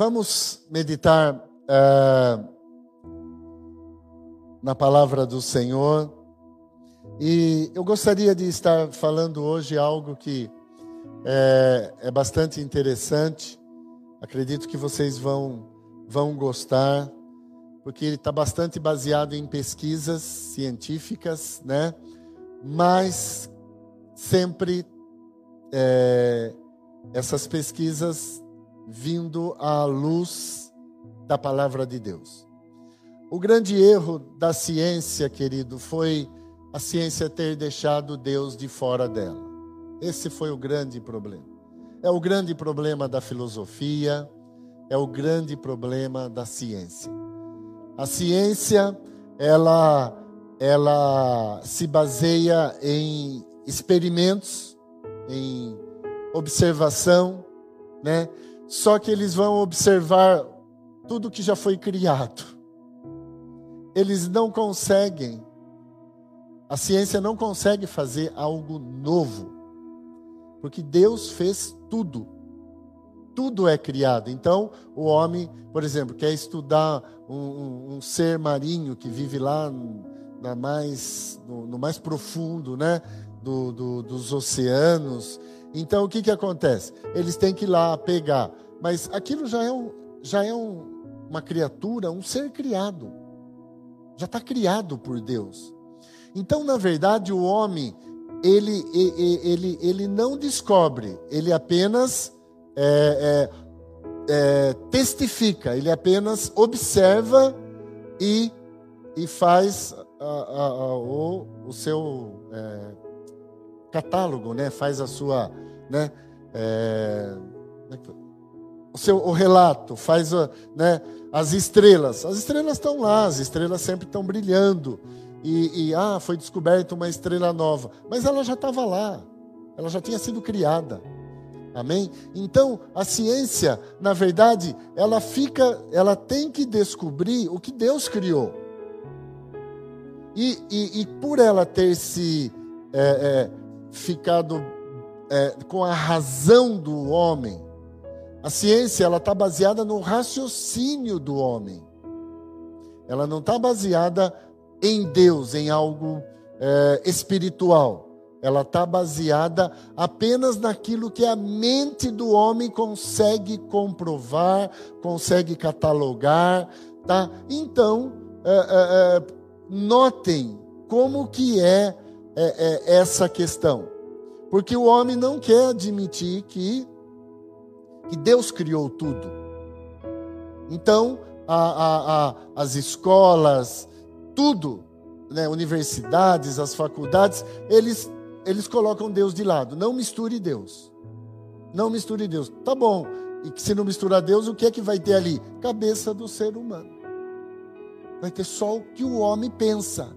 Vamos meditar uh, na palavra do Senhor. E eu gostaria de estar falando hoje algo que é, é bastante interessante. Acredito que vocês vão, vão gostar, porque ele está bastante baseado em pesquisas científicas, né? Mas sempre é, essas pesquisas vindo à luz da palavra de Deus. O grande erro da ciência, querido, foi a ciência ter deixado Deus de fora dela. Esse foi o grande problema. É o grande problema da filosofia, é o grande problema da ciência. A ciência, ela ela se baseia em experimentos, em observação, né? Só que eles vão observar tudo que já foi criado. Eles não conseguem, a ciência não consegue fazer algo novo, porque Deus fez tudo. Tudo é criado. Então, o homem, por exemplo, quer estudar um, um, um ser marinho que vive lá na mais, no, no mais profundo né, do, do, dos oceanos então o que, que acontece? Eles têm que ir lá pegar. Mas aquilo já é, um, já é um, uma criatura, um ser criado. Já está criado por Deus. Então, na verdade, o homem, ele, ele, ele, ele não descobre, ele apenas é, é, é, testifica, ele apenas observa e, e faz a, a, a, o, o seu é, catálogo, né? Faz a sua, né? É, é o seu o relato, faz né? As estrelas, as estrelas estão lá, as estrelas sempre estão brilhando e, e ah, foi descoberta uma estrela nova, mas ela já estava lá, ela já tinha sido criada. Amém? Então, a ciência, na verdade, ela fica, ela tem que descobrir o que Deus criou. E, e, e por ela ter se é, é, ficado é, com a razão do homem. A ciência ela está baseada no raciocínio do homem. Ela não está baseada em Deus, em algo é, espiritual. Ela está baseada apenas naquilo que a mente do homem consegue comprovar, consegue catalogar, tá? Então, é, é, é notem como que é é, é essa questão. Porque o homem não quer admitir que, que Deus criou tudo. Então, a, a, a, as escolas, tudo, né, universidades, as faculdades, eles, eles colocam Deus de lado. Não misture Deus. Não misture Deus. Tá bom. E se não misturar Deus, o que é que vai ter ali? Cabeça do ser humano. Vai ter só o que o homem pensa.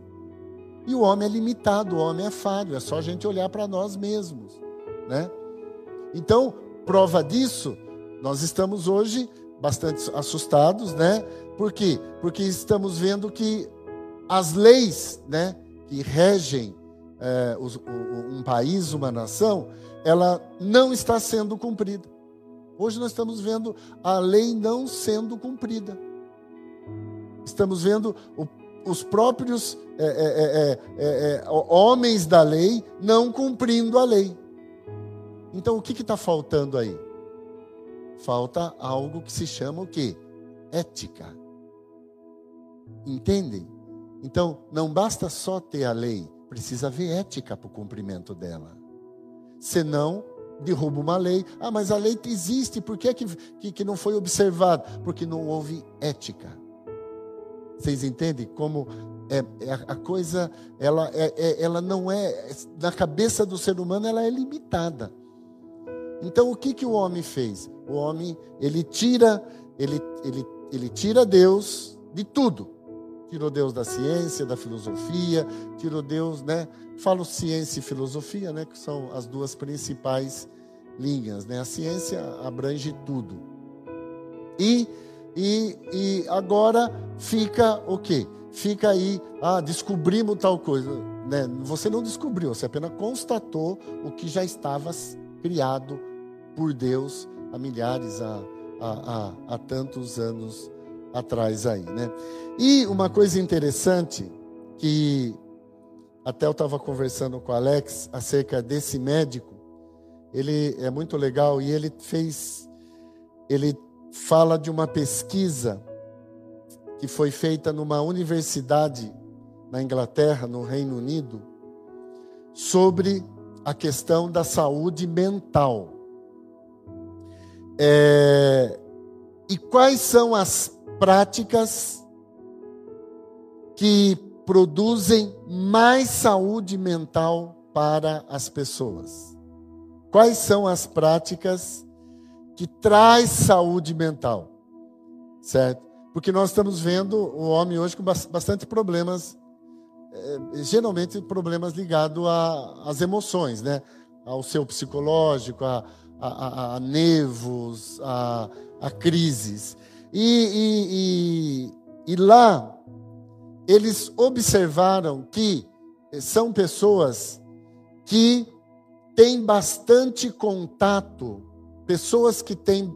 E o homem é limitado, o homem é falho, é só a gente olhar para nós mesmos, né? Então, prova disso, nós estamos hoje bastante assustados, né? Por quê? Porque estamos vendo que as leis, né, que regem é, um país, uma nação, ela não está sendo cumprida. Hoje nós estamos vendo a lei não sendo cumprida. Estamos vendo o os próprios é é, é, é, é, homens da lei não cumprindo a lei. Então o que está faltando aí? Falta algo que se chama o quê? Ética. Entendem? Então não basta só ter a lei, precisa haver ética para o cumprimento dela. Senão derruba uma lei. Ah, mas a lei existe, por que, que, que não foi observada? Porque não houve ética. Vocês entendem como é, é a coisa, ela, é, é, ela não é, na cabeça do ser humano, ela é limitada. Então, o que, que o homem fez? O homem, ele tira, ele, ele, ele tira Deus de tudo. Tirou Deus da ciência, da filosofia, tirou Deus, né? Falo ciência e filosofia, né? Que são as duas principais linhas, né? A ciência abrange tudo. E e, e agora fica o quê? Fica aí, ah, descobrimos tal coisa. Né? Você não descobriu, você apenas constatou o que já estava criado por Deus há milhares, há, há, há, há tantos anos atrás aí, né? E uma coisa interessante que até eu estava conversando com o Alex acerca desse médico, ele é muito legal e ele fez, ele fala de uma pesquisa que foi feita numa universidade na Inglaterra, no Reino Unido, sobre a questão da saúde mental. É, e quais são as práticas que produzem mais saúde mental para as pessoas? Quais são as práticas que traz saúde mental? Certo? Porque nós estamos vendo o homem hoje com bastante problemas é, geralmente problemas ligados às emoções, né? Ao seu psicológico, a, a, a, a nervos, a, a crises. E, e, e, e lá, eles observaram que são pessoas que têm bastante contato, pessoas que têm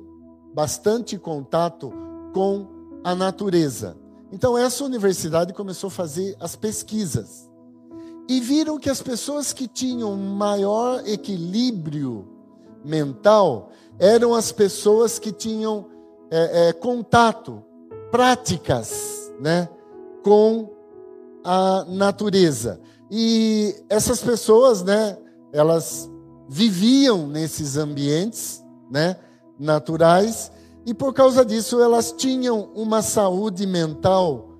bastante contato com a natureza. Então, essa universidade começou a fazer as pesquisas. E viram que as pessoas que tinham maior equilíbrio mental eram as pessoas que tinham é, é, contato, práticas, né, com a natureza. E essas pessoas, né, elas viviam nesses ambientes, né, naturais e por causa disso, elas tinham uma saúde mental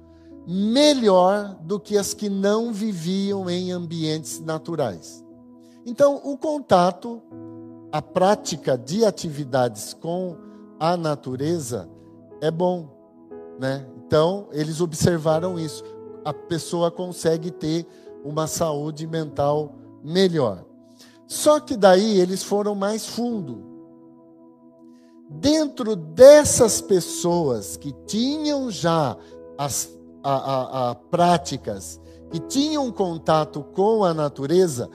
melhor do que as que não viviam em ambientes naturais. Então, o contato, a prática de atividades com a natureza é bom, né? Então, eles observaram isso. A pessoa consegue ter uma saúde mental melhor. Só que daí eles foram mais fundo dentro dessas pessoas que tinham já as a, a, a práticas, que tinham contato com a natureza,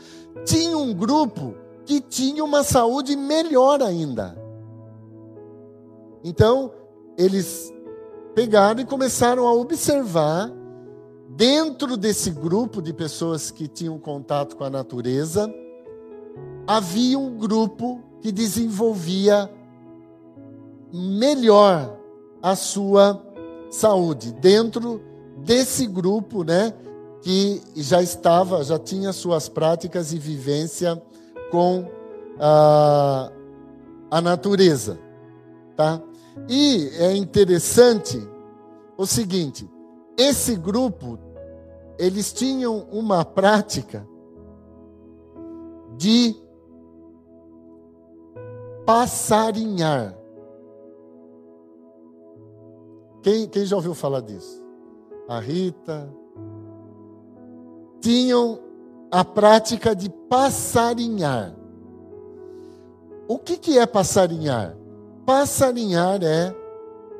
tinha um grupo que tinha uma saúde melhor ainda. Então, eles pegaram e começaram a observar, dentro desse grupo de pessoas que tinham contato com a natureza, havia um grupo que desenvolvia melhor a sua saúde dentro desse grupo, né, que já estava, já tinha suas práticas e vivência com a, a natureza, tá? E é interessante o seguinte, esse grupo eles tinham uma prática de passarinhar. Quem, quem já ouviu falar disso? A Rita. Tinham a prática de passarinhar. O que, que é passarinhar? Passarinhar é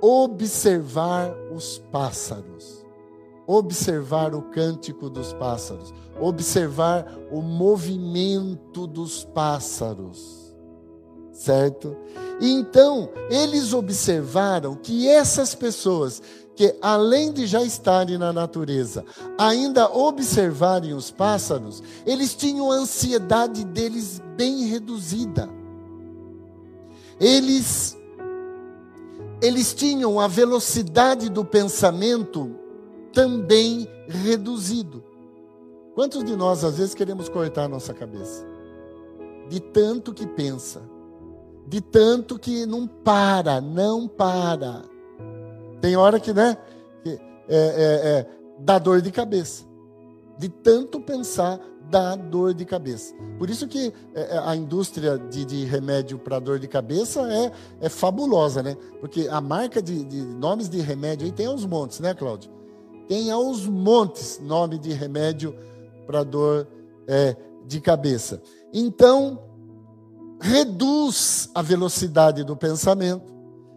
observar os pássaros, observar o cântico dos pássaros, observar o movimento dos pássaros certo? E então, eles observaram que essas pessoas que além de já estarem na natureza, ainda observarem os pássaros, eles tinham a ansiedade deles bem reduzida. Eles eles tinham a velocidade do pensamento também reduzido. Quantos de nós às vezes queremos cortar a nossa cabeça? De tanto que pensa de tanto que não para, não para. Tem hora que, né, que é, é, é, dá dor de cabeça. De tanto pensar, dá dor de cabeça. Por isso que é, é, a indústria de, de remédio para dor de cabeça é, é fabulosa, né? Porque a marca de, de nomes de remédio aí tem aos montes, né, Cláudio? Tem aos montes nome de remédio para dor é, de cabeça. Então, reduz a velocidade do pensamento,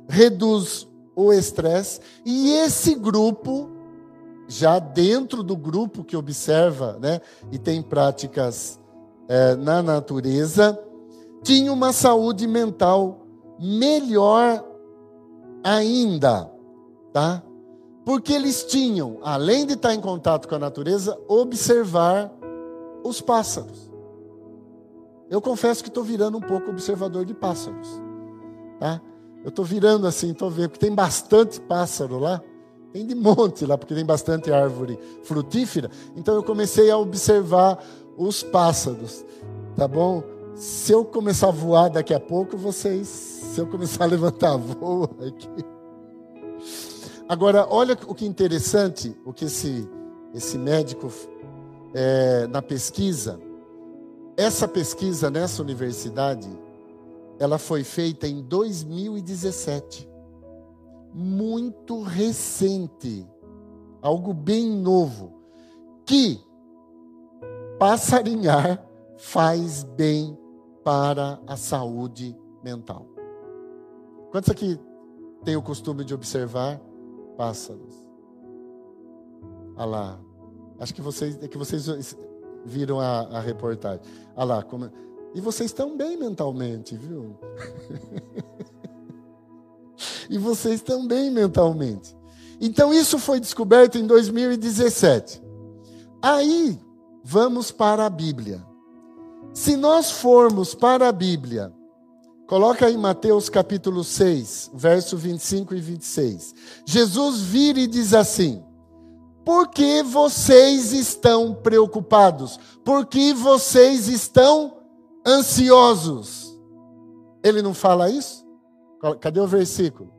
reduz o estresse, e esse grupo, já dentro do grupo que observa né, e tem práticas é, na natureza, tinha uma saúde mental melhor ainda, tá? Porque eles tinham, além de estar em contato com a natureza, observar os pássaros. Eu confesso que estou virando um pouco observador de pássaros, tá? Eu estou virando assim, estou vendo, porque tem bastante pássaro lá, tem de monte lá, porque tem bastante árvore frutífera. Então eu comecei a observar os pássaros, tá bom? Se eu começar a voar daqui a pouco, vocês, se eu começar a levantar voo aqui. Agora, olha o que interessante, o que esse, esse médico, é, na pesquisa, essa pesquisa nessa universidade, ela foi feita em 2017. Muito recente, algo bem novo, que passarinhar faz bem para a saúde mental. Quantos aqui têm o costume de observar pássaros? Olha lá. Acho que vocês, é que vocês viram a, a reportagem. Olha lá. Como, e vocês estão bem mentalmente, viu? e vocês estão bem mentalmente. Então, isso foi descoberto em 2017. Aí, vamos para a Bíblia. Se nós formos para a Bíblia, coloca aí Mateus capítulo 6, verso 25 e 26. Jesus vira e diz assim: Por que vocês estão preocupados? Por que vocês estão ansiosos? Ele não fala isso? Cadê o versículo?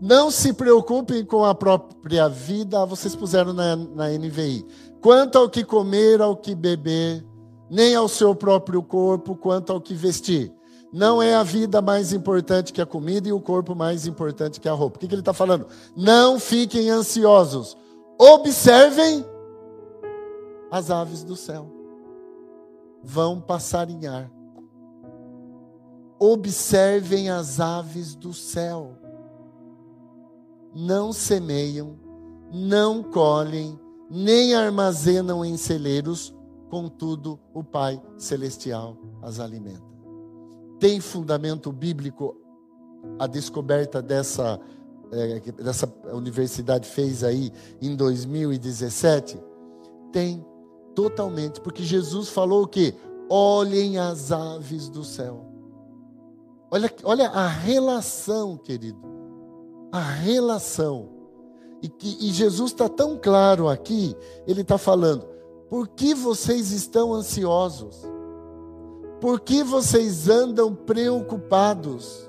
Não se preocupem com a própria vida, vocês puseram na, na NVI quanto ao que comer, ao que beber, nem ao seu próprio corpo, quanto ao que vestir. Não é a vida mais importante que a comida e o corpo mais importante que a roupa. O que, que ele está falando? Não fiquem ansiosos. Observem as aves do céu. Vão passarinhar. Observem as aves do céu. Não semeiam, não colhem, nem armazenam em celeiros, contudo o Pai Celestial as alimenta. Tem fundamento bíblico a descoberta dessa, é, dessa universidade fez aí em 2017? Tem, totalmente, porque Jesus falou o quê? Olhem as aves do céu. Olha, olha a relação, querido. A relação e, que, e Jesus está tão claro aqui, ele está falando: por que vocês estão ansiosos? Por que vocês andam preocupados?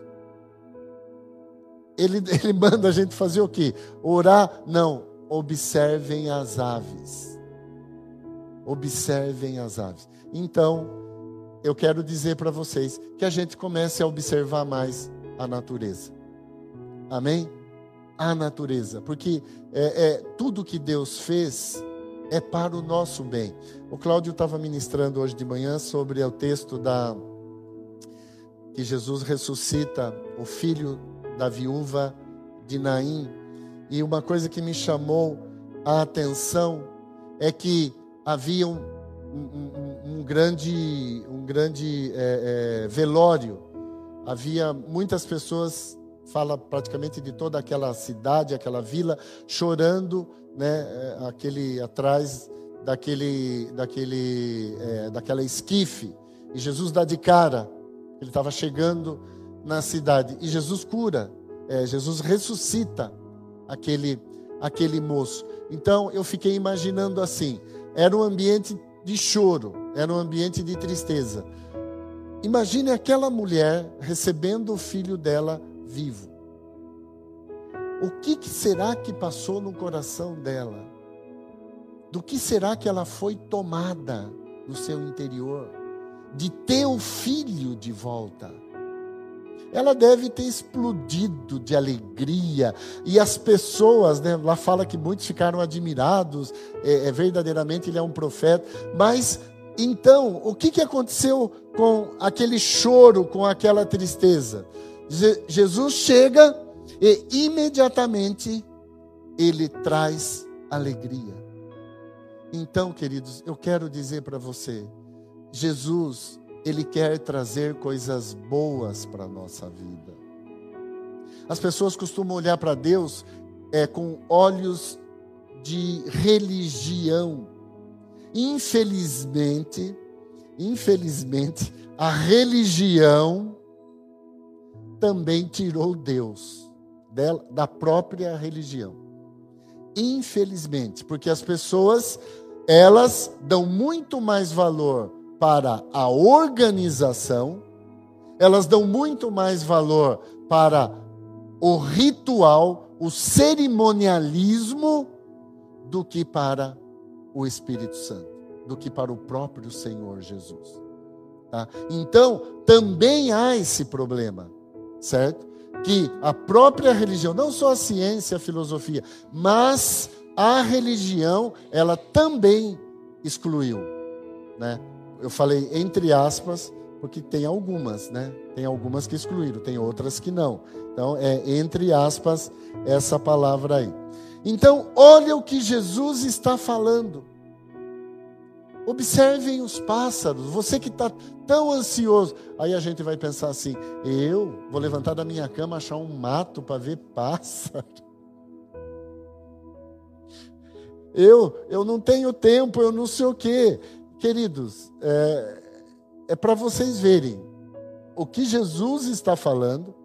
Ele, ele manda a gente fazer o quê? Orar? Não. Observem as aves. Observem as aves. Então, eu quero dizer para vocês que a gente comece a observar mais a natureza. Amém? a natureza, porque é, é, tudo que Deus fez é para o nosso bem. O Cláudio estava ministrando hoje de manhã sobre o texto da que Jesus ressuscita o filho da viúva de Naim, e uma coisa que me chamou a atenção é que havia um, um, um grande, um grande é, é, velório, havia muitas pessoas fala praticamente de toda aquela cidade, aquela vila, chorando, né, é, aquele atrás daquele, daquele, é, daquela esquife. E Jesus dá de cara, ele estava chegando na cidade. E Jesus cura, é, Jesus ressuscita aquele, aquele moço. Então eu fiquei imaginando assim: era um ambiente de choro, era um ambiente de tristeza. Imagine aquela mulher recebendo o filho dela vivo. O que, que será que passou no coração dela? Do que será que ela foi tomada no seu interior? De ter o filho de volta. Ela deve ter explodido de alegria. E as pessoas, né, lá fala que muitos ficaram admirados, é, é verdadeiramente ele é um profeta. Mas então, o que, que aconteceu com aquele choro, com aquela tristeza? Jesus chega e imediatamente ele traz alegria. Então, queridos, eu quero dizer para você, Jesus, Ele quer trazer coisas boas para a nossa vida. As pessoas costumam olhar para Deus é, com olhos de religião. Infelizmente, infelizmente, a religião também tirou Deus da própria religião. Infelizmente, porque as pessoas elas dão muito mais valor para a organização, elas dão muito mais valor para o ritual, o cerimonialismo, do que para o Espírito Santo, do que para o próprio Senhor Jesus. Tá? Então, também há esse problema, certo? Que a própria religião, não só a ciência, a filosofia, mas a religião, ela também excluiu, né? Eu falei entre aspas, porque tem algumas, né? Tem algumas que excluíram, tem outras que não. Então, é entre aspas essa palavra aí. Então, olha o que Jesus está falando. Observem os pássaros. Você que está tão ansioso. Aí a gente vai pensar assim: eu vou levantar da minha cama, achar um mato para ver pássaro. Eu, eu não tenho tempo, eu não sei o quê. Queridos, é, é para vocês verem o que Jesus está falando.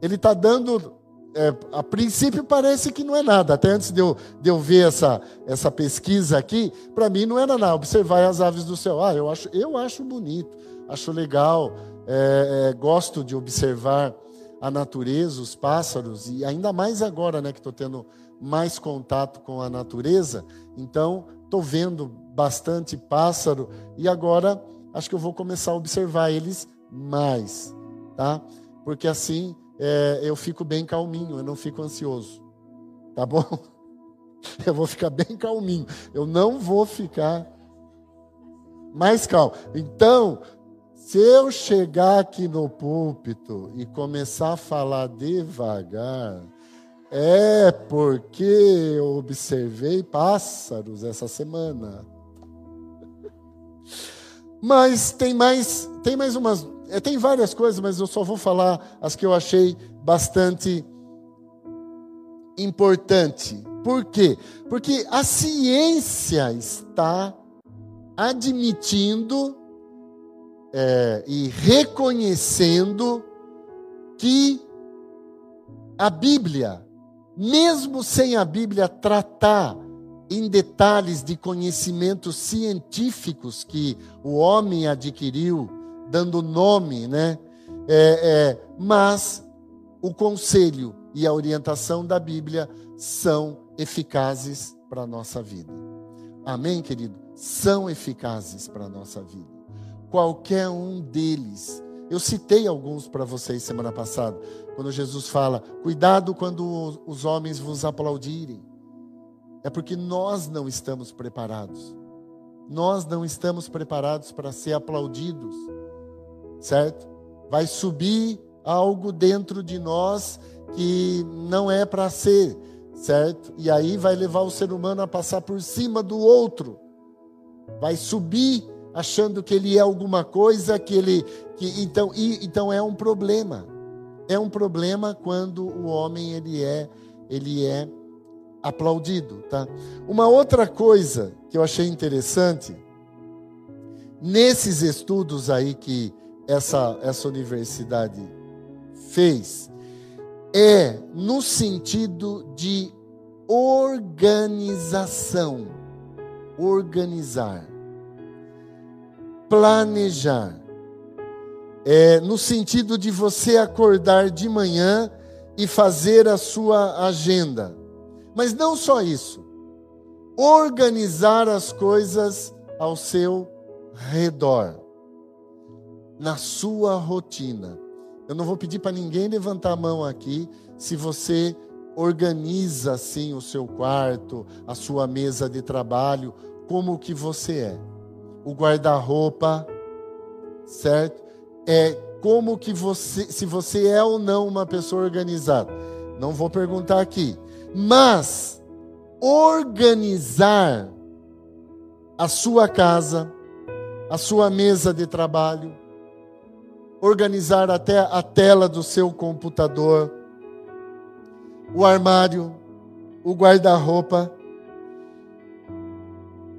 Ele está dando é, a princípio parece que não é nada. Até antes de eu, de eu ver essa, essa pesquisa aqui, para mim não era nada. Observar as aves do céu. Ah, eu acho, eu acho bonito, acho legal, é, é, gosto de observar a natureza, os pássaros, e ainda mais agora né, que estou tendo mais contato com a natureza. Então, estou vendo bastante pássaro e agora acho que eu vou começar a observar eles mais, tá? Porque assim é, eu fico bem calminho, eu não fico ansioso. Tá bom? Eu vou ficar bem calminho. Eu não vou ficar mais calmo. Então, se eu chegar aqui no púlpito e começar a falar devagar, é porque eu observei pássaros essa semana. Mas tem mais, tem mais umas é, tem várias coisas, mas eu só vou falar as que eu achei bastante importante. Por quê? Porque a ciência está admitindo é, e reconhecendo que a Bíblia, mesmo sem a Bíblia tratar em detalhes de conhecimentos científicos que o homem adquiriu dando nome, né? É, é, mas o conselho e a orientação da Bíblia são eficazes para a nossa vida. Amém, querido? São eficazes para a nossa vida. Qualquer um deles. Eu citei alguns para vocês semana passada, quando Jesus fala: cuidado quando os homens vos aplaudirem. É porque nós não estamos preparados. Nós não estamos preparados para ser aplaudidos certo? Vai subir algo dentro de nós que não é para ser, certo? E aí vai levar o ser humano a passar por cima do outro. Vai subir achando que ele é alguma coisa, que ele que então e, então é um problema. É um problema quando o homem ele é ele é aplaudido, tá? Uma outra coisa que eu achei interessante nesses estudos aí que essa, essa universidade fez é no sentido de organização, organizar, planejar. É no sentido de você acordar de manhã e fazer a sua agenda. Mas não só isso. Organizar as coisas ao seu redor na sua rotina. Eu não vou pedir para ninguém levantar a mão aqui se você organiza assim o seu quarto, a sua mesa de trabalho, como que você é. O guarda-roupa, certo? É como que você, se você é ou não uma pessoa organizada. Não vou perguntar aqui. Mas organizar a sua casa, a sua mesa de trabalho, organizar até a tela do seu computador, o armário, o guarda-roupa.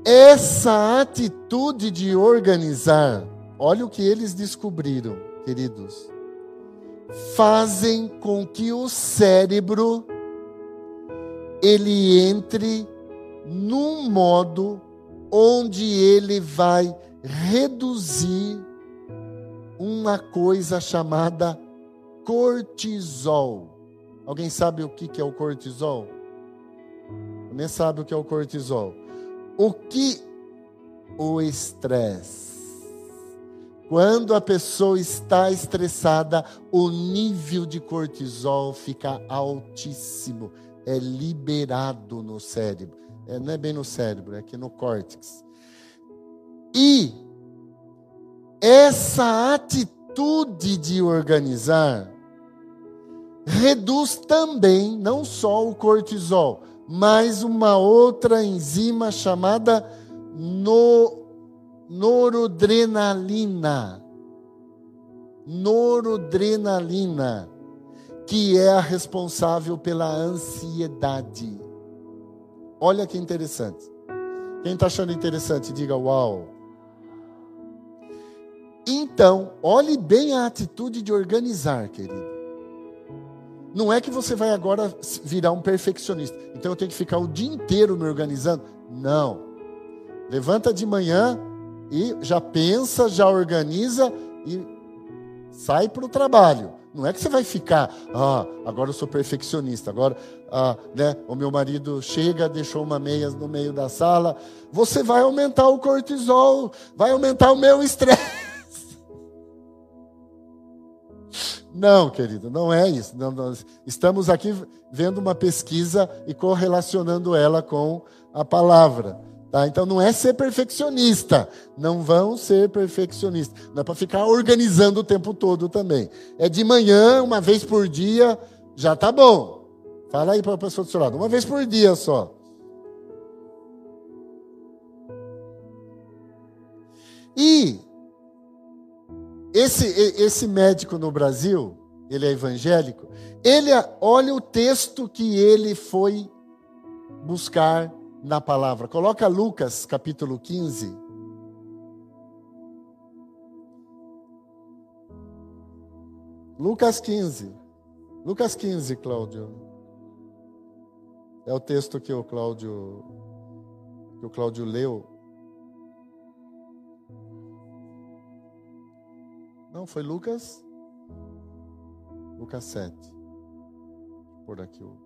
Essa atitude de organizar, olha o que eles descobriram, queridos, fazem com que o cérebro ele entre num modo onde ele vai reduzir uma coisa chamada cortisol. Alguém sabe o que é o cortisol? Nem sabe o que é o cortisol. O que o estresse? Quando a pessoa está estressada, o nível de cortisol fica altíssimo, é liberado no cérebro. É, não é bem no cérebro, é aqui no córtex. E essa atitude de organizar reduz também não só o cortisol, mas uma outra enzima chamada no, noradrenalina. Noradrenalina, que é a responsável pela ansiedade. Olha que interessante. Quem está achando interessante, diga uau. Então, olhe bem a atitude de organizar, querido. Não é que você vai agora virar um perfeccionista. Então eu tenho que ficar o dia inteiro me organizando. Não. Levanta de manhã e já pensa, já organiza e sai para o trabalho. Não é que você vai ficar, ah, agora eu sou perfeccionista, agora ah, né, o meu marido chega, deixou uma meia no meio da sala. Você vai aumentar o cortisol, vai aumentar o meu estresse. Não, querido, não é isso. Não, nós estamos aqui vendo uma pesquisa e correlacionando ela com a palavra. Tá? Então não é ser perfeccionista. Não vão ser perfeccionistas. Não é para ficar organizando o tempo todo também. É de manhã, uma vez por dia, já tá bom. Fala aí para a pessoa do seu lado, uma vez por dia só. E esse, esse médico no Brasil, ele é evangélico, ele olha o texto que ele foi buscar na palavra. Coloca Lucas capítulo 15. Lucas 15. Lucas 15, Cláudio. É o texto que o Cláudio que o Cláudio leu. Não, foi Lucas. Lucas 7. Por aqui o.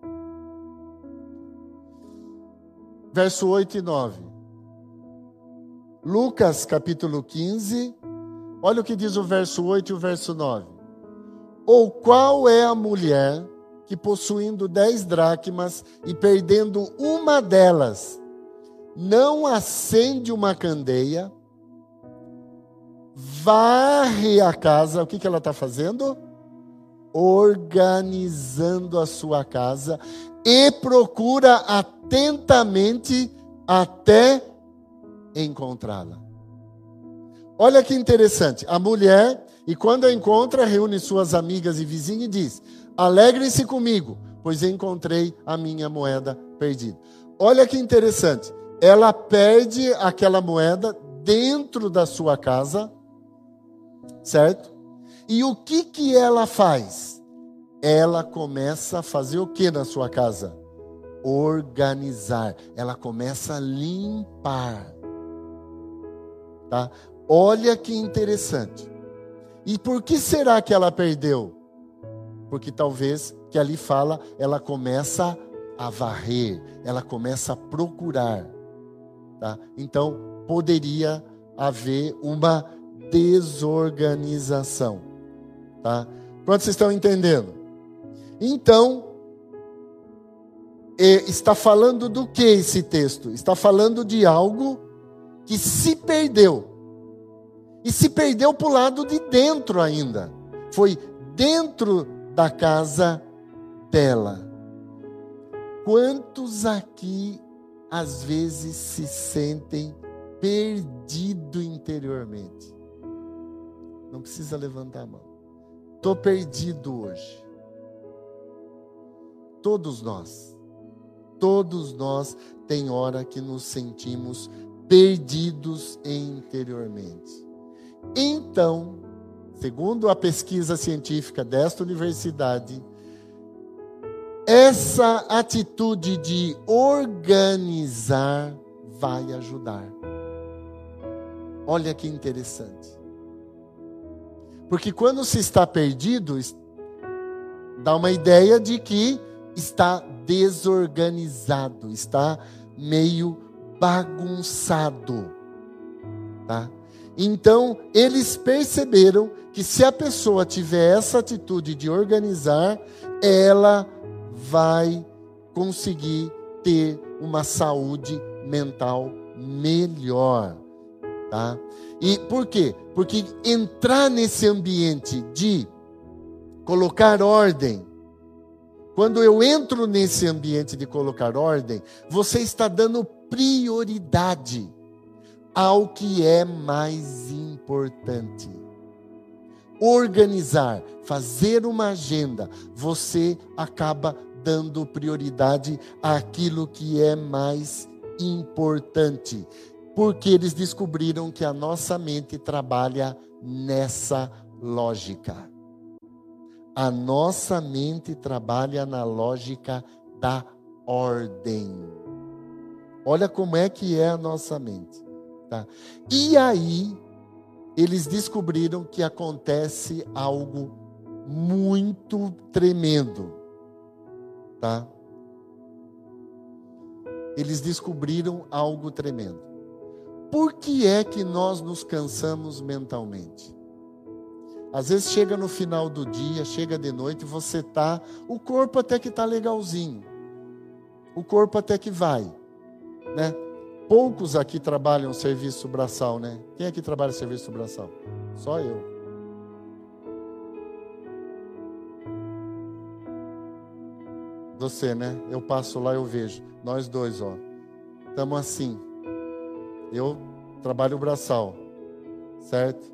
Verso 8 e 9. Lucas capítulo 15. Olha o que diz o verso 8 e o verso 9. Ou qual é a mulher que possuindo dez dracmas e perdendo uma delas, não acende uma candeia? Varre a casa, o que, que ela está fazendo? Organizando a sua casa e procura atentamente até encontrá-la. Olha que interessante, a mulher, e quando a encontra, reúne suas amigas e vizinhas e diz: Alegrem-se comigo, pois encontrei a minha moeda perdida. Olha que interessante, ela perde aquela moeda dentro da sua casa certo? E o que que ela faz? Ela começa a fazer o que na sua casa? Organizar. Ela começa a limpar. Tá? Olha que interessante. E por que será que ela perdeu? Porque talvez que ali fala, ela começa a varrer, ela começa a procurar. Tá? Então, poderia haver uma desorganização. Tá? Quantos estão entendendo? Então, está falando do que esse texto? Está falando de algo que se perdeu. E se perdeu para o lado de dentro ainda. Foi dentro da casa dela. Quantos aqui às vezes se sentem perdido interiormente. Não precisa levantar a mão. Estou perdido hoje. Todos nós. Todos nós tem hora que nos sentimos perdidos interiormente. Então, segundo a pesquisa científica desta universidade, essa atitude de organizar vai ajudar. Olha que interessante. Porque quando se está perdido, dá uma ideia de que está desorganizado, está meio bagunçado, tá? Então, eles perceberam que se a pessoa tiver essa atitude de organizar, ela vai conseguir ter uma saúde mental melhor, tá? E por quê? Porque entrar nesse ambiente de colocar ordem, quando eu entro nesse ambiente de colocar ordem, você está dando prioridade ao que é mais importante. Organizar, fazer uma agenda, você acaba dando prioridade àquilo que é mais importante. Porque eles descobriram que a nossa mente trabalha nessa lógica. A nossa mente trabalha na lógica da ordem. Olha como é que é a nossa mente. Tá? E aí, eles descobriram que acontece algo muito tremendo. Tá? Eles descobriram algo tremendo. Por que é que nós nos cansamos mentalmente? Às vezes chega no final do dia, chega de noite, você tá, o corpo até que tá legalzinho. O corpo até que vai, né? Poucos aqui trabalham serviço braçal, né? Quem aqui trabalha serviço braçal? Só eu. Você, né? Eu passo lá, eu vejo. Nós dois, ó. Estamos assim. Eu trabalho braçal, certo?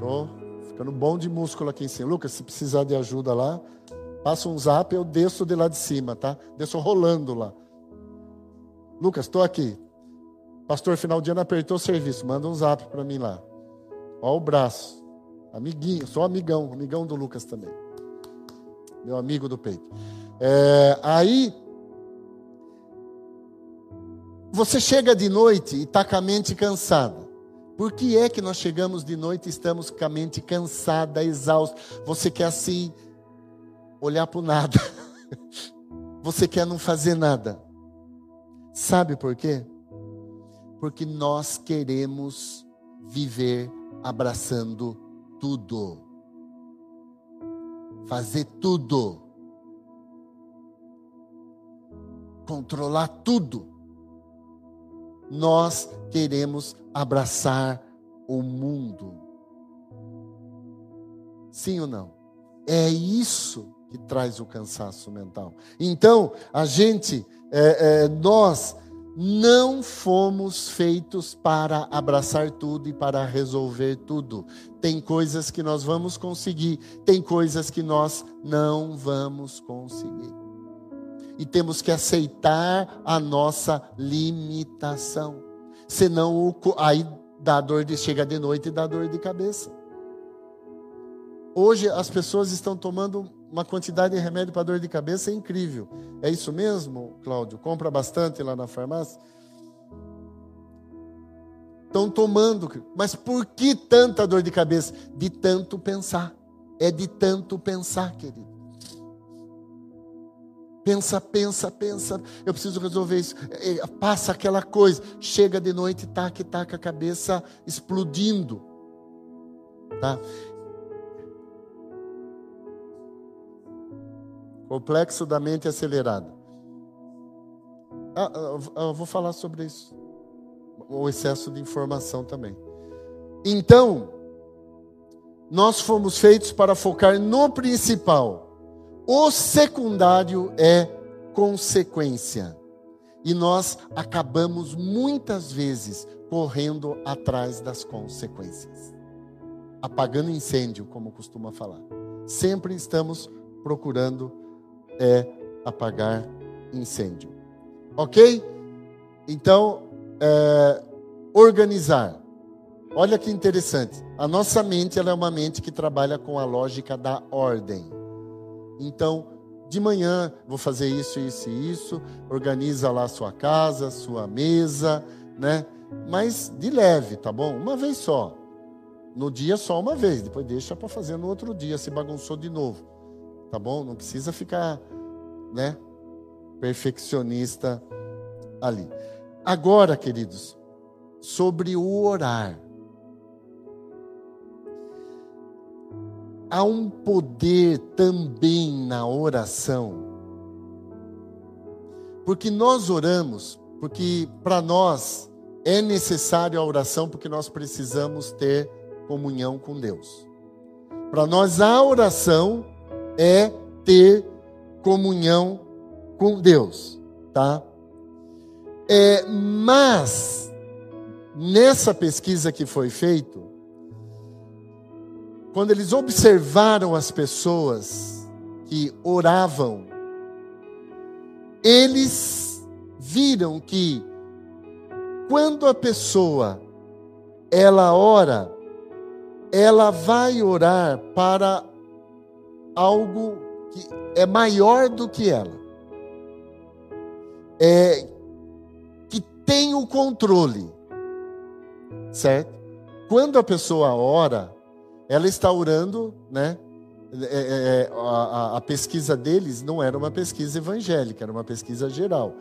Tô ficando bom de músculo aqui em cima. Lucas, se precisar de ajuda lá, passa um zap, eu desço de lá de cima, tá? Desço rolando lá. Lucas, estou aqui. Pastor, final de ano apertou o serviço. Manda um zap para mim lá. Ó o braço. Amiguinho, sou amigão, amigão do Lucas também. Meu amigo do peito. É, aí, você chega de noite e está com a mente cansada. Por que é que nós chegamos de noite e estamos com a mente cansada, exausta? Você quer assim, olhar para o nada. Você quer não fazer nada. Sabe por quê? Porque nós queremos viver abraçando tudo. Fazer tudo. Controlar tudo. Nós queremos abraçar o mundo. Sim ou não? É isso que traz o cansaço mental. Então, a gente é, é, nós não fomos feitos para abraçar tudo e para resolver tudo. Tem coisas que nós vamos conseguir, tem coisas que nós não vamos conseguir. E temos que aceitar a nossa limitação. Senão, aí dá dor de chega de noite e dá dor de cabeça. Hoje as pessoas estão tomando uma quantidade de remédio para dor de cabeça incrível. É isso mesmo, Cláudio? Compra bastante lá na farmácia? Estão tomando. Mas por que tanta dor de cabeça? De tanto pensar. É de tanto pensar, querido. Pensa, pensa, pensa. Eu preciso resolver isso. É, é, passa aquela coisa. Chega de noite, taca, taca a cabeça explodindo. Tá? Complexo da mente acelerada. Ah, ah, eu vou falar sobre isso. O excesso de informação também. Então, nós fomos feitos para focar no principal. O secundário é consequência. E nós acabamos muitas vezes correndo atrás das consequências. Apagando incêndio, como costuma falar. Sempre estamos procurando é, apagar incêndio. Ok? Então, é, organizar. Olha que interessante. A nossa mente ela é uma mente que trabalha com a lógica da ordem. Então, de manhã vou fazer isso, isso e isso. Organiza lá sua casa, sua mesa, né? Mas de leve, tá bom? Uma vez só. No dia só uma vez, depois deixa para fazer no outro dia, se bagunçou de novo. Tá bom? Não precisa ficar, né, perfeccionista ali. Agora, queridos, sobre o orar. Há um poder também na oração. Porque nós oramos, porque para nós é necessário a oração, porque nós precisamos ter comunhão com Deus. Para nós, a oração é ter comunhão com Deus, tá? É, mas nessa pesquisa que foi feita, quando eles observaram as pessoas que oravam, eles viram que quando a pessoa ela ora, ela vai orar para algo que é maior do que ela. É que tem o controle. Certo? Quando a pessoa ora, ela está orando, né? É, é, é a, a, pesquisa deles não era uma pesquisa evangélica, era uma pesquisa geral.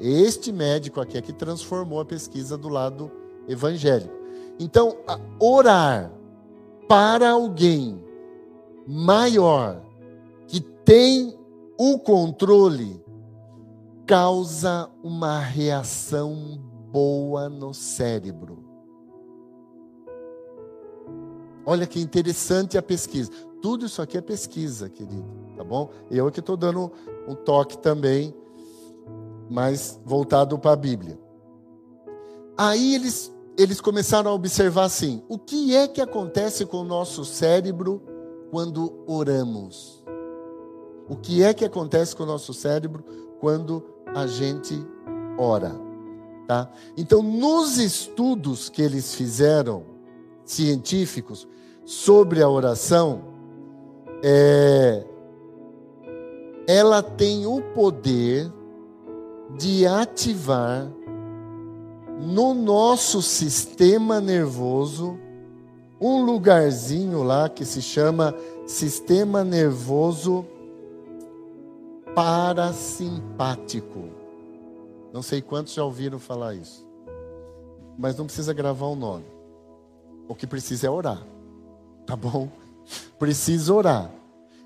Este médico aqui é que transformou a pesquisa do lado evangélico. Então, orar para alguém maior que tem o controle causa uma reação boa no cérebro. Olha que interessante a pesquisa. Tudo isso aqui é pesquisa, querido, tá bom? Eu que estou dando um toque também, mas voltado para a Bíblia. Aí eles, eles começaram a observar assim: o que é que acontece com o nosso cérebro quando oramos? O que é que acontece com o nosso cérebro quando a gente ora? Tá? Então, nos estudos que eles fizeram, científicos, sobre a oração, é, ela tem o poder de ativar no nosso sistema nervoso um lugarzinho lá que se chama sistema nervoso parasimpático. Não sei quantos já ouviram falar isso, mas não precisa gravar o nome. O que precisa é orar. Tá bom? Precisa orar.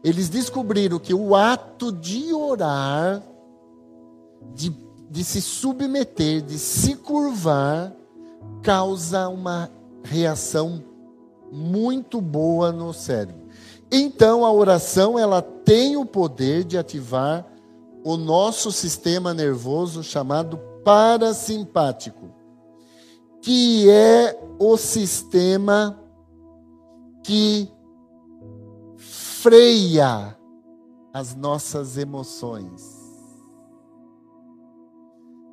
Eles descobriram que o ato de orar, de, de se submeter, de se curvar, causa uma reação muito boa no cérebro. Então a oração ela tem o poder de ativar o nosso sistema nervoso chamado parasimpático, que é o sistema que freia as nossas emoções.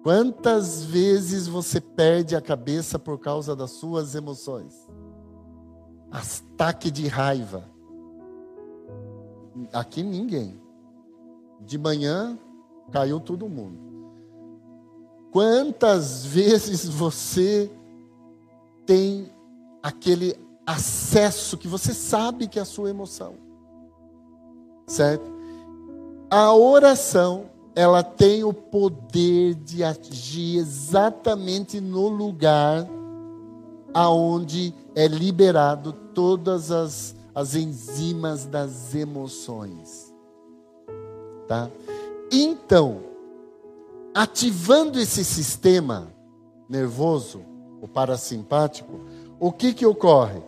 Quantas vezes você perde a cabeça por causa das suas emoções? Ataque de raiva. Aqui ninguém. De manhã caiu todo mundo. Quantas vezes você tem aquele acesso que você sabe que é a sua emoção. Certo? A oração, ela tem o poder de agir exatamente no lugar aonde é liberado todas as, as enzimas das emoções. Tá? Então, ativando esse sistema nervoso, o parasimpático, o que que ocorre?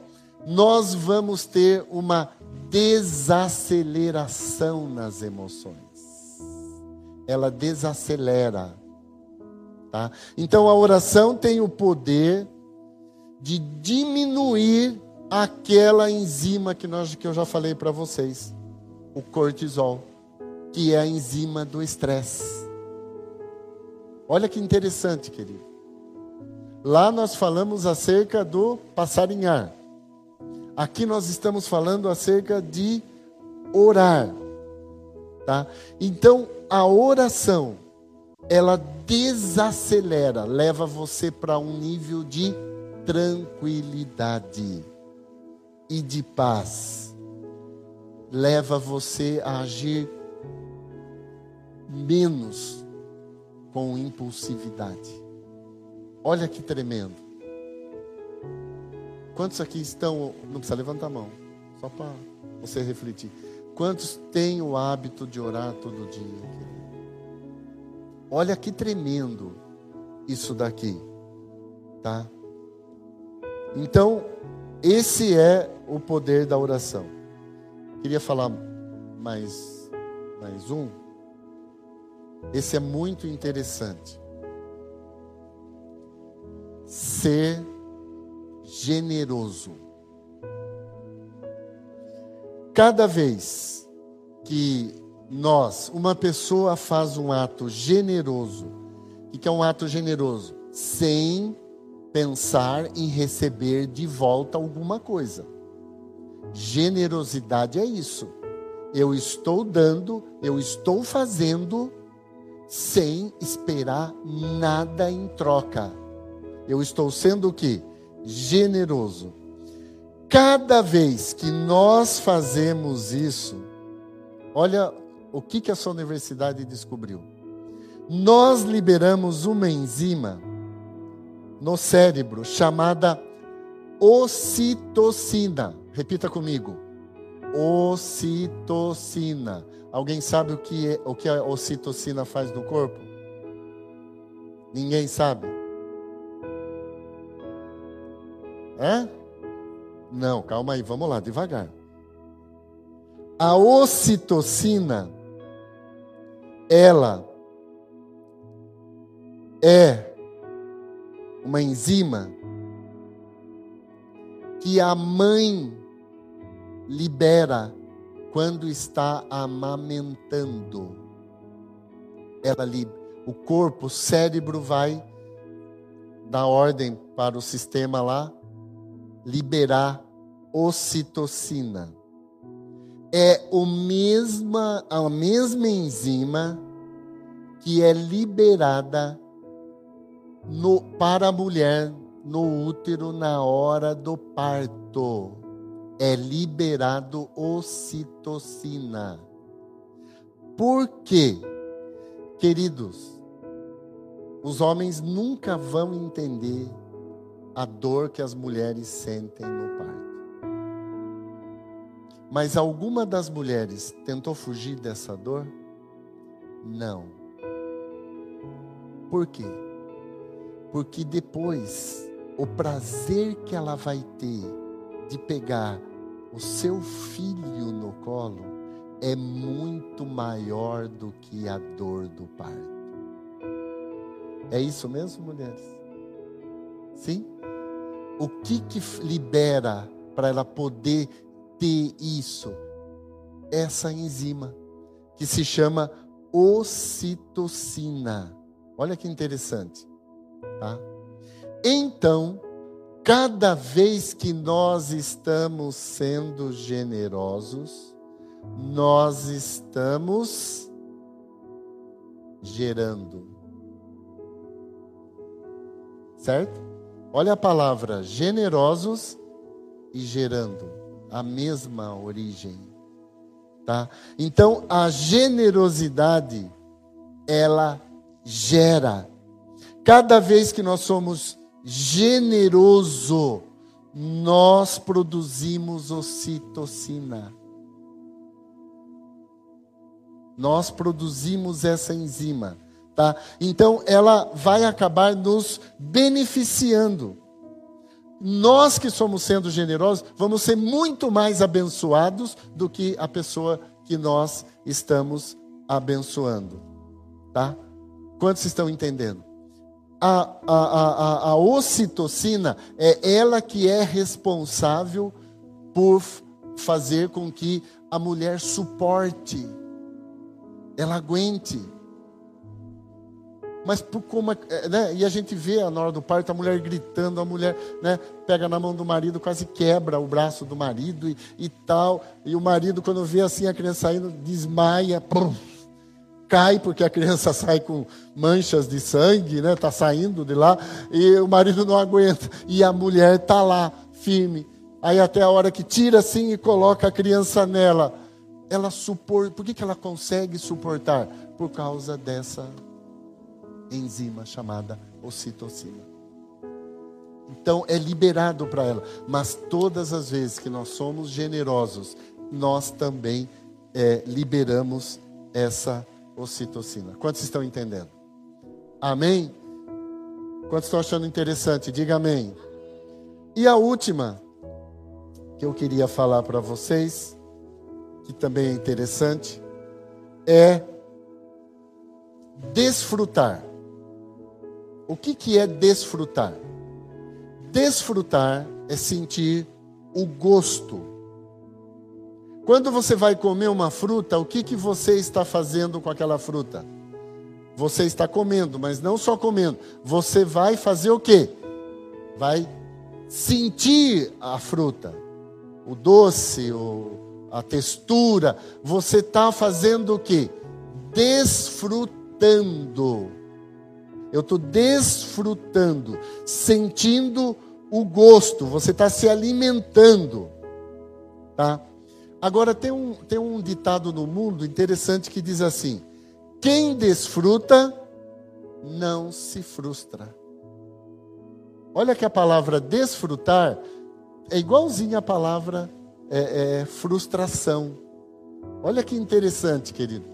nós vamos ter uma desaceleração nas emoções. Ela desacelera. Tá? Então a oração tem o poder de diminuir aquela enzima que, nós, que eu já falei para vocês, o cortisol, que é a enzima do estresse. Olha que interessante, querido. Lá nós falamos acerca do passarinhar. Aqui nós estamos falando acerca de orar. Tá? Então, a oração, ela desacelera, leva você para um nível de tranquilidade e de paz. Leva você a agir menos com impulsividade. Olha que tremendo. Quantos aqui estão, não precisa levantar a mão, só para você refletir. Quantos têm o hábito de orar todo dia? Olha que tremendo isso daqui, tá? Então, esse é o poder da oração. Queria falar mais, mais um. Esse é muito interessante. Ser generoso. Cada vez que nós, uma pessoa faz um ato generoso, o que é um ato generoso? Sem pensar em receber de volta alguma coisa. Generosidade é isso. Eu estou dando, eu estou fazendo sem esperar nada em troca. Eu estou sendo o que? Generoso. Cada vez que nós fazemos isso, olha o que, que a sua universidade descobriu. Nós liberamos uma enzima no cérebro chamada ocitocina. Repita comigo. Ocitocina. Alguém sabe o que, é, o que a ocitocina faz no corpo? Ninguém sabe? É? Não, calma aí, vamos lá, devagar. A ocitocina, ela é uma enzima que a mãe libera quando está amamentando. Ela o corpo, o cérebro vai dar ordem para o sistema lá liberar ocitocina. É o mesma, a mesma enzima que é liberada no, para a mulher no útero na hora do parto. É liberado ocitocina. Por quê? Queridos, os homens nunca vão entender a dor que as mulheres sentem no parto. Mas alguma das mulheres tentou fugir dessa dor? Não. Por quê? Porque depois, o prazer que ela vai ter de pegar o seu filho no colo é muito maior do que a dor do parto. É isso mesmo, mulheres? Sim? O que que libera para ela poder ter isso? Essa enzima que se chama ocitocina. Olha que interessante. Tá? Então, cada vez que nós estamos sendo generosos, nós estamos gerando. Certo? Olha a palavra generosos e gerando, a mesma origem. Tá? Então, a generosidade ela gera Cada vez que nós somos generoso, nós produzimos ocitocina. Nós produzimos essa enzima, tá? Então ela vai acabar nos beneficiando. Nós que somos sendo generosos, vamos ser muito mais abençoados do que a pessoa que nós estamos abençoando, tá? Quantos estão entendendo? A, a, a, a ocitocina é ela que é responsável por fazer com que a mulher suporte, ela aguente. Mas por como, é, né? E a gente vê na hora do parto a mulher gritando, a mulher né, pega na mão do marido, quase quebra o braço do marido e, e tal. E o marido, quando vê assim a criança saindo, desmaia, pum, cai, porque a criança sai com manchas de sangue, né? Está saindo de lá, e o marido não aguenta. E a mulher está lá, firme. Aí até a hora que tira assim e coloca a criança nela, ela suporta. Por que, que ela consegue suportar? Por causa dessa enzima chamada ocitocina. Então é liberado para ela. Mas todas as vezes que nós somos generosos, nós também é, liberamos essa ocitocina. Quantos estão entendendo? Amém? Quantos estão achando interessante? Diga amém. E a última que eu queria falar para vocês, que também é interessante, é desfrutar. O que, que é desfrutar? Desfrutar é sentir o gosto. Quando você vai comer uma fruta, o que, que você está fazendo com aquela fruta? Você está comendo, mas não só comendo. Você vai fazer o quê? Vai sentir a fruta, o doce, o, a textura. Você está fazendo o quê? Desfrutando. Eu estou desfrutando, sentindo o gosto, você está se alimentando. Tá? Agora, tem um, tem um ditado no mundo interessante que diz assim: quem desfruta não se frustra. Olha que a palavra desfrutar é igualzinha a palavra é, é, frustração. Olha que interessante, querido.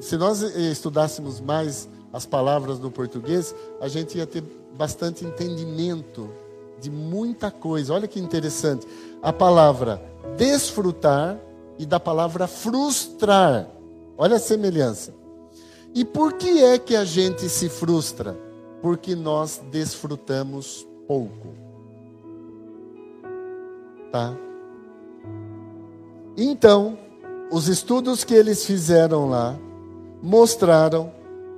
Se nós estudássemos mais as palavras do português, a gente ia ter bastante entendimento de muita coisa. Olha que interessante. A palavra desfrutar e da palavra frustrar. Olha a semelhança. E por que é que a gente se frustra? Porque nós desfrutamos pouco. Tá? Então, os estudos que eles fizeram lá mostraram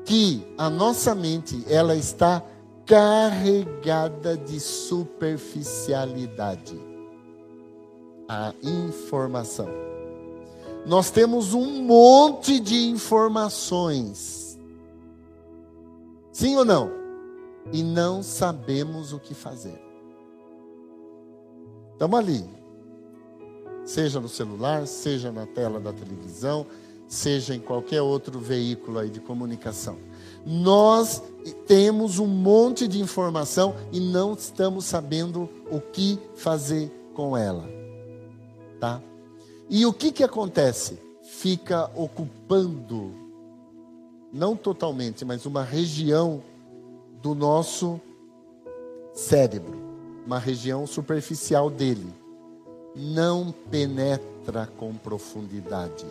que a nossa mente ela está carregada de superficialidade. A informação. Nós temos um monte de informações. Sim ou não? E não sabemos o que fazer. Estamos ali. Seja no celular, seja na tela da televisão, seja em qualquer outro veículo aí de comunicação. Nós temos um monte de informação e não estamos sabendo o que fazer com ela. Tá? E o que que acontece? Fica ocupando não totalmente, mas uma região do nosso cérebro, uma região superficial dele. Não penetra com profundidade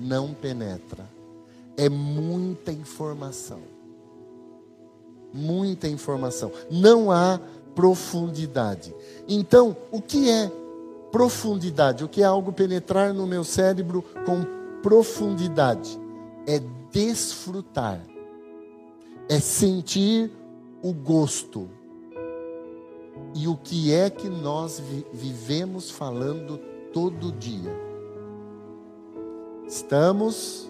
não penetra. É muita informação. Muita informação. Não há profundidade. Então, o que é profundidade? O que é algo penetrar no meu cérebro com profundidade? É desfrutar. É sentir o gosto. E o que é que nós vivemos falando todo dia? Estamos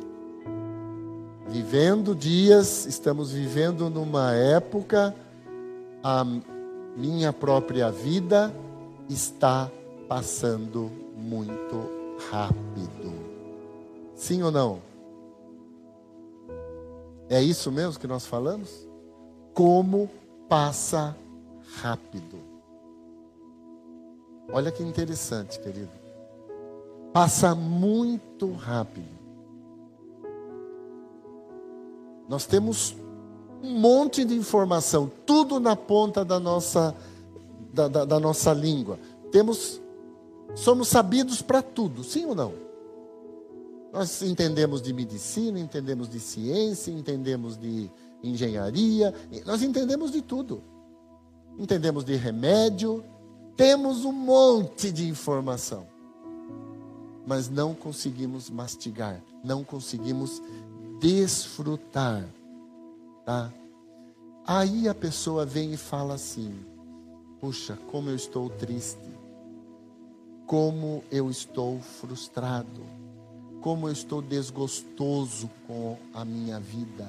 vivendo dias, estamos vivendo numa época, a minha própria vida está passando muito rápido. Sim ou não? É isso mesmo que nós falamos? Como passa rápido. Olha que interessante, querido passa muito rápido. Nós temos um monte de informação, tudo na ponta da nossa, da, da, da nossa língua. Temos, somos sabidos para tudo, sim ou não? Nós entendemos de medicina, entendemos de ciência, entendemos de engenharia, nós entendemos de tudo. Entendemos de remédio, temos um monte de informação. Mas não conseguimos mastigar, não conseguimos desfrutar, tá? Aí a pessoa vem e fala assim: Puxa, como eu estou triste, como eu estou frustrado, como eu estou desgostoso com a minha vida.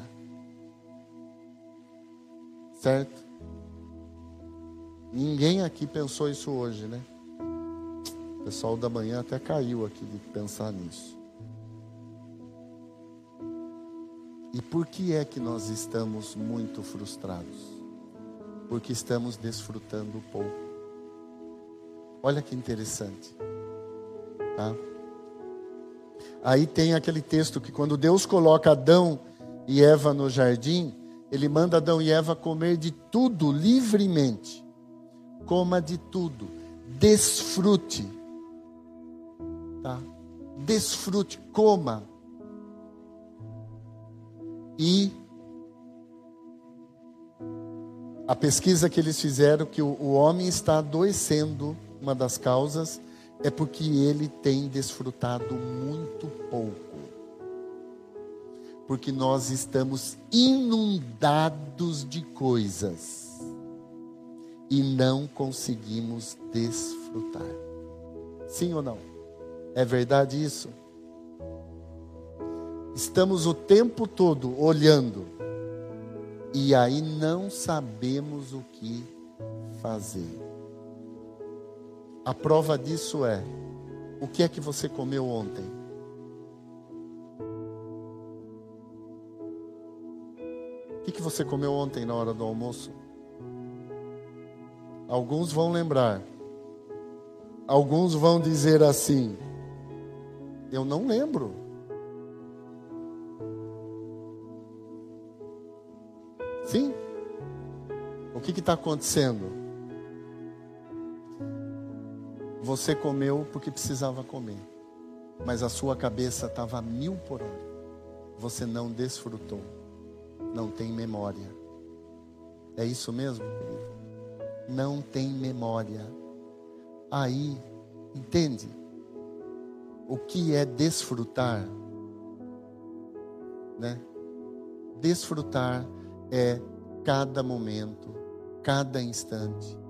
Certo? Ninguém aqui pensou isso hoje, né? O pessoal da manhã até caiu aqui de pensar nisso. E por que é que nós estamos muito frustrados? Porque estamos desfrutando pouco. Olha que interessante. Tá? Aí tem aquele texto que quando Deus coloca Adão e Eva no jardim, ele manda Adão e Eva comer de tudo livremente. Coma de tudo. Desfrute. Tá? Desfrute, coma. E a pesquisa que eles fizeram que o, o homem está adoecendo, uma das causas é porque ele tem desfrutado muito pouco. Porque nós estamos inundados de coisas e não conseguimos desfrutar. Sim ou não? É verdade isso? Estamos o tempo todo olhando e aí não sabemos o que fazer. A prova disso é: o que é que você comeu ontem? O que, que você comeu ontem na hora do almoço? Alguns vão lembrar. Alguns vão dizer assim: Eu não lembro. Sim? O que está acontecendo? Você comeu porque precisava comer, mas a sua cabeça estava a mil por hora. Você não desfrutou, não tem memória. É isso mesmo, querido? Não tem memória. Aí, entende? O que é desfrutar? Né? Desfrutar é cada momento, cada instante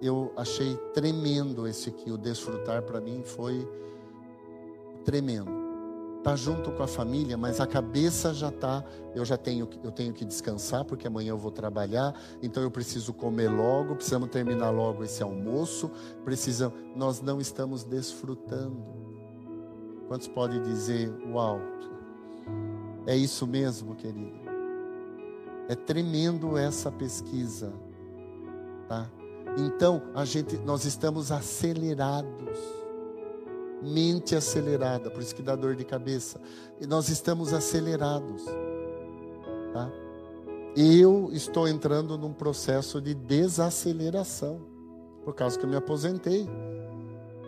eu achei tremendo esse aqui. O desfrutar para mim foi tremendo. Tá junto com a família, mas a cabeça já tá. Eu já tenho, eu tenho que descansar porque amanhã eu vou trabalhar. Então eu preciso comer logo. Precisamos terminar logo esse almoço. Precisamos. Nós não estamos desfrutando. Quantos podem dizer, uau? É isso mesmo, querido. É tremendo essa pesquisa, tá? Então, a gente, nós estamos acelerados. Mente acelerada, por isso que dá dor de cabeça. E nós estamos acelerados. Tá? Eu estou entrando num processo de desaceleração, por causa que eu me aposentei.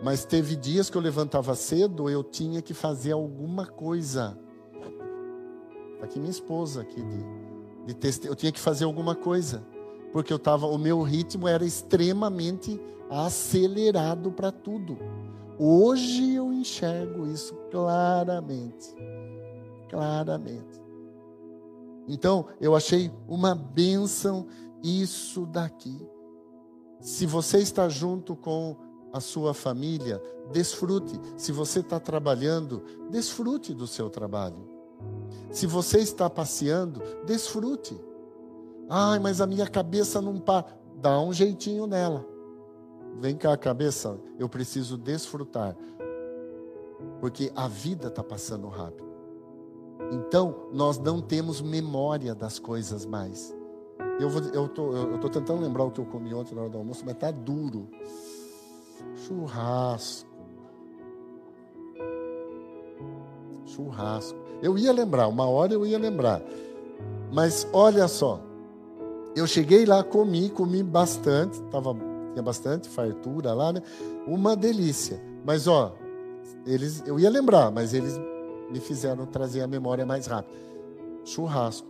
Mas teve dias que eu levantava cedo, eu tinha que fazer alguma coisa. Tá aqui minha esposa aqui de, de teste... eu tinha que fazer alguma coisa porque eu tava, o meu ritmo era extremamente acelerado para tudo. Hoje eu enxergo isso claramente. Claramente. Então, eu achei uma bênção isso daqui. Se você está junto com a sua família, desfrute. Se você está trabalhando, desfrute do seu trabalho. Se você está passeando, desfrute. Ai, mas a minha cabeça não para. Dá um jeitinho nela. Vem cá, cabeça, eu preciso desfrutar. Porque a vida está passando rápido. Então, nós não temos memória das coisas mais. Eu estou eu tô, eu tentando lembrar o que eu comi ontem na hora do almoço, mas está duro. Churrasco. Churrasco. Eu ia lembrar, uma hora eu ia lembrar. Mas olha só, eu cheguei lá, comi, comi bastante, tava, tinha bastante fartura lá, né? Uma delícia. Mas, ó, eles, eu ia lembrar, mas eles me fizeram trazer a memória mais rápido. Churrasco,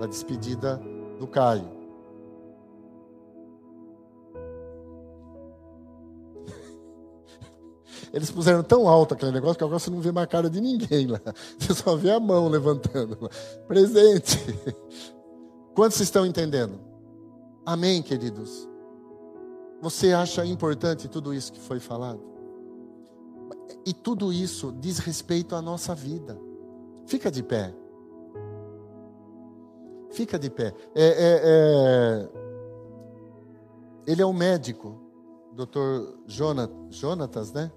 a despedida do Caio. Eles puseram tão alto aquele negócio que agora você não vê mais a cara de ninguém lá. Você só vê a mão levantando. Presente. Quantos estão entendendo? Amém, queridos? Você acha importante tudo isso que foi falado? E tudo isso diz respeito à nossa vida. Fica de pé. Fica de pé. É, é, é... Ele é um médico, doutor Jonatas, né?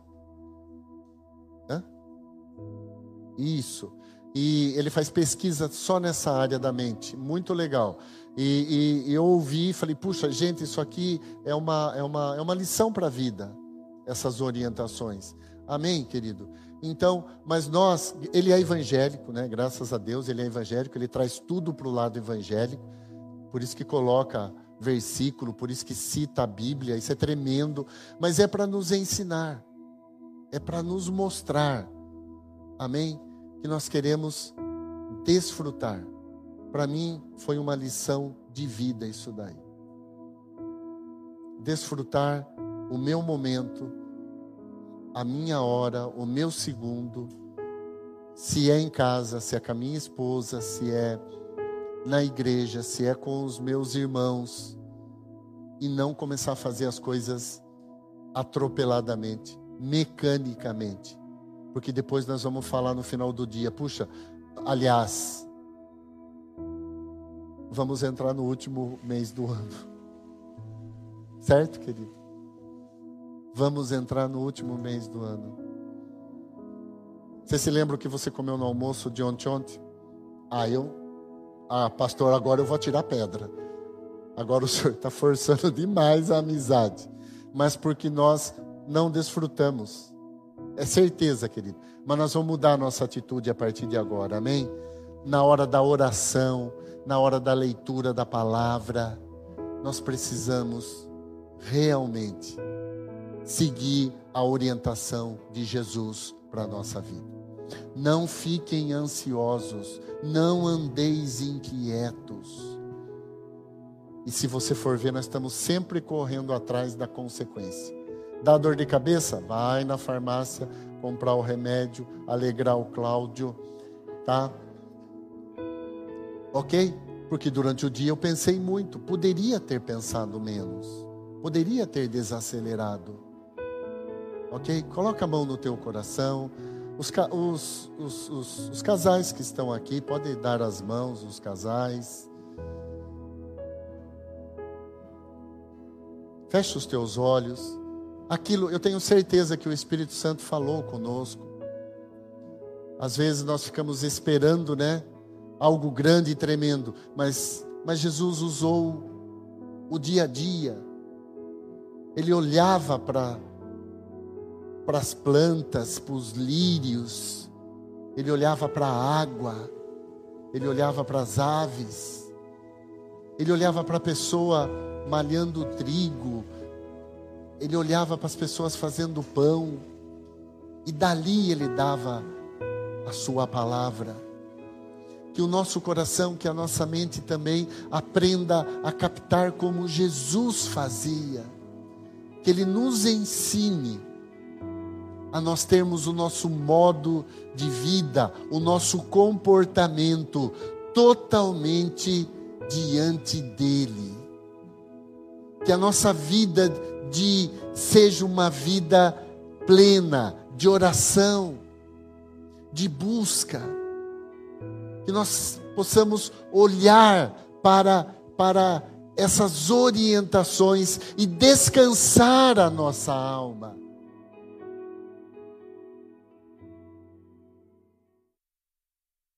Isso. E ele faz pesquisa só nessa área da mente. Muito legal. E, e, eu ouvi e falei, puxa, gente, isso aqui é uma, é uma, é uma lição para a vida, essas orientações. Amém, querido? Então, mas nós, ele é evangélico, né? Graças a Deus, ele é evangélico, ele traz tudo para o lado evangélico. Por isso que coloca versículo, por isso que cita a Bíblia, isso é tremendo, mas é para nos ensinar, é para nos mostrar, amém? Que nós queremos desfrutar para mim foi uma lição de vida isso daí. Desfrutar o meu momento, a minha hora, o meu segundo, se é em casa, se é com a minha esposa, se é na igreja, se é com os meus irmãos, e não começar a fazer as coisas atropeladamente, mecanicamente. Porque depois nós vamos falar no final do dia, puxa, aliás, vamos entrar no último mês do ano. Certo, querido? Vamos entrar no último mês do ano. Você se lembra o que você comeu no almoço de ontem ontem? Ah, eu. Ah, pastor, agora eu vou tirar pedra. Agora o senhor está forçando demais a amizade. Mas porque nós não desfrutamos. É certeza, querido. Mas nós vamos mudar a nossa atitude a partir de agora, amém? Na hora da oração, na hora da leitura da palavra, nós precisamos realmente seguir a orientação de Jesus para a nossa vida. Não fiquem ansiosos, não andeis inquietos. E se você for ver, nós estamos sempre correndo atrás da consequência. Dá dor de cabeça? Vai na farmácia comprar o remédio, alegrar o Cláudio, tá? Ok? Porque durante o dia eu pensei muito, poderia ter pensado menos, poderia ter desacelerado. Ok? Coloca a mão no teu coração. Os, os, os, os, casais que estão aqui, podem dar as mãos, os casais. Feche os teus olhos. Aquilo, eu tenho certeza que o Espírito Santo falou conosco. Às vezes nós ficamos esperando, né? algo grande e tremendo, mas, mas Jesus usou o dia a dia. Ele olhava para para as plantas, para os lírios, ele olhava para a água, ele olhava para as aves, ele olhava para a pessoa malhando trigo, ele olhava para as pessoas fazendo pão, e dali ele dava a sua palavra que o nosso coração, que a nossa mente também aprenda a captar como Jesus fazia. Que Ele nos ensine a nós termos o nosso modo de vida, o nosso comportamento totalmente diante dEle. Que a nossa vida de seja uma vida plena de oração, de busca que nós possamos olhar para, para essas orientações e descansar a nossa alma.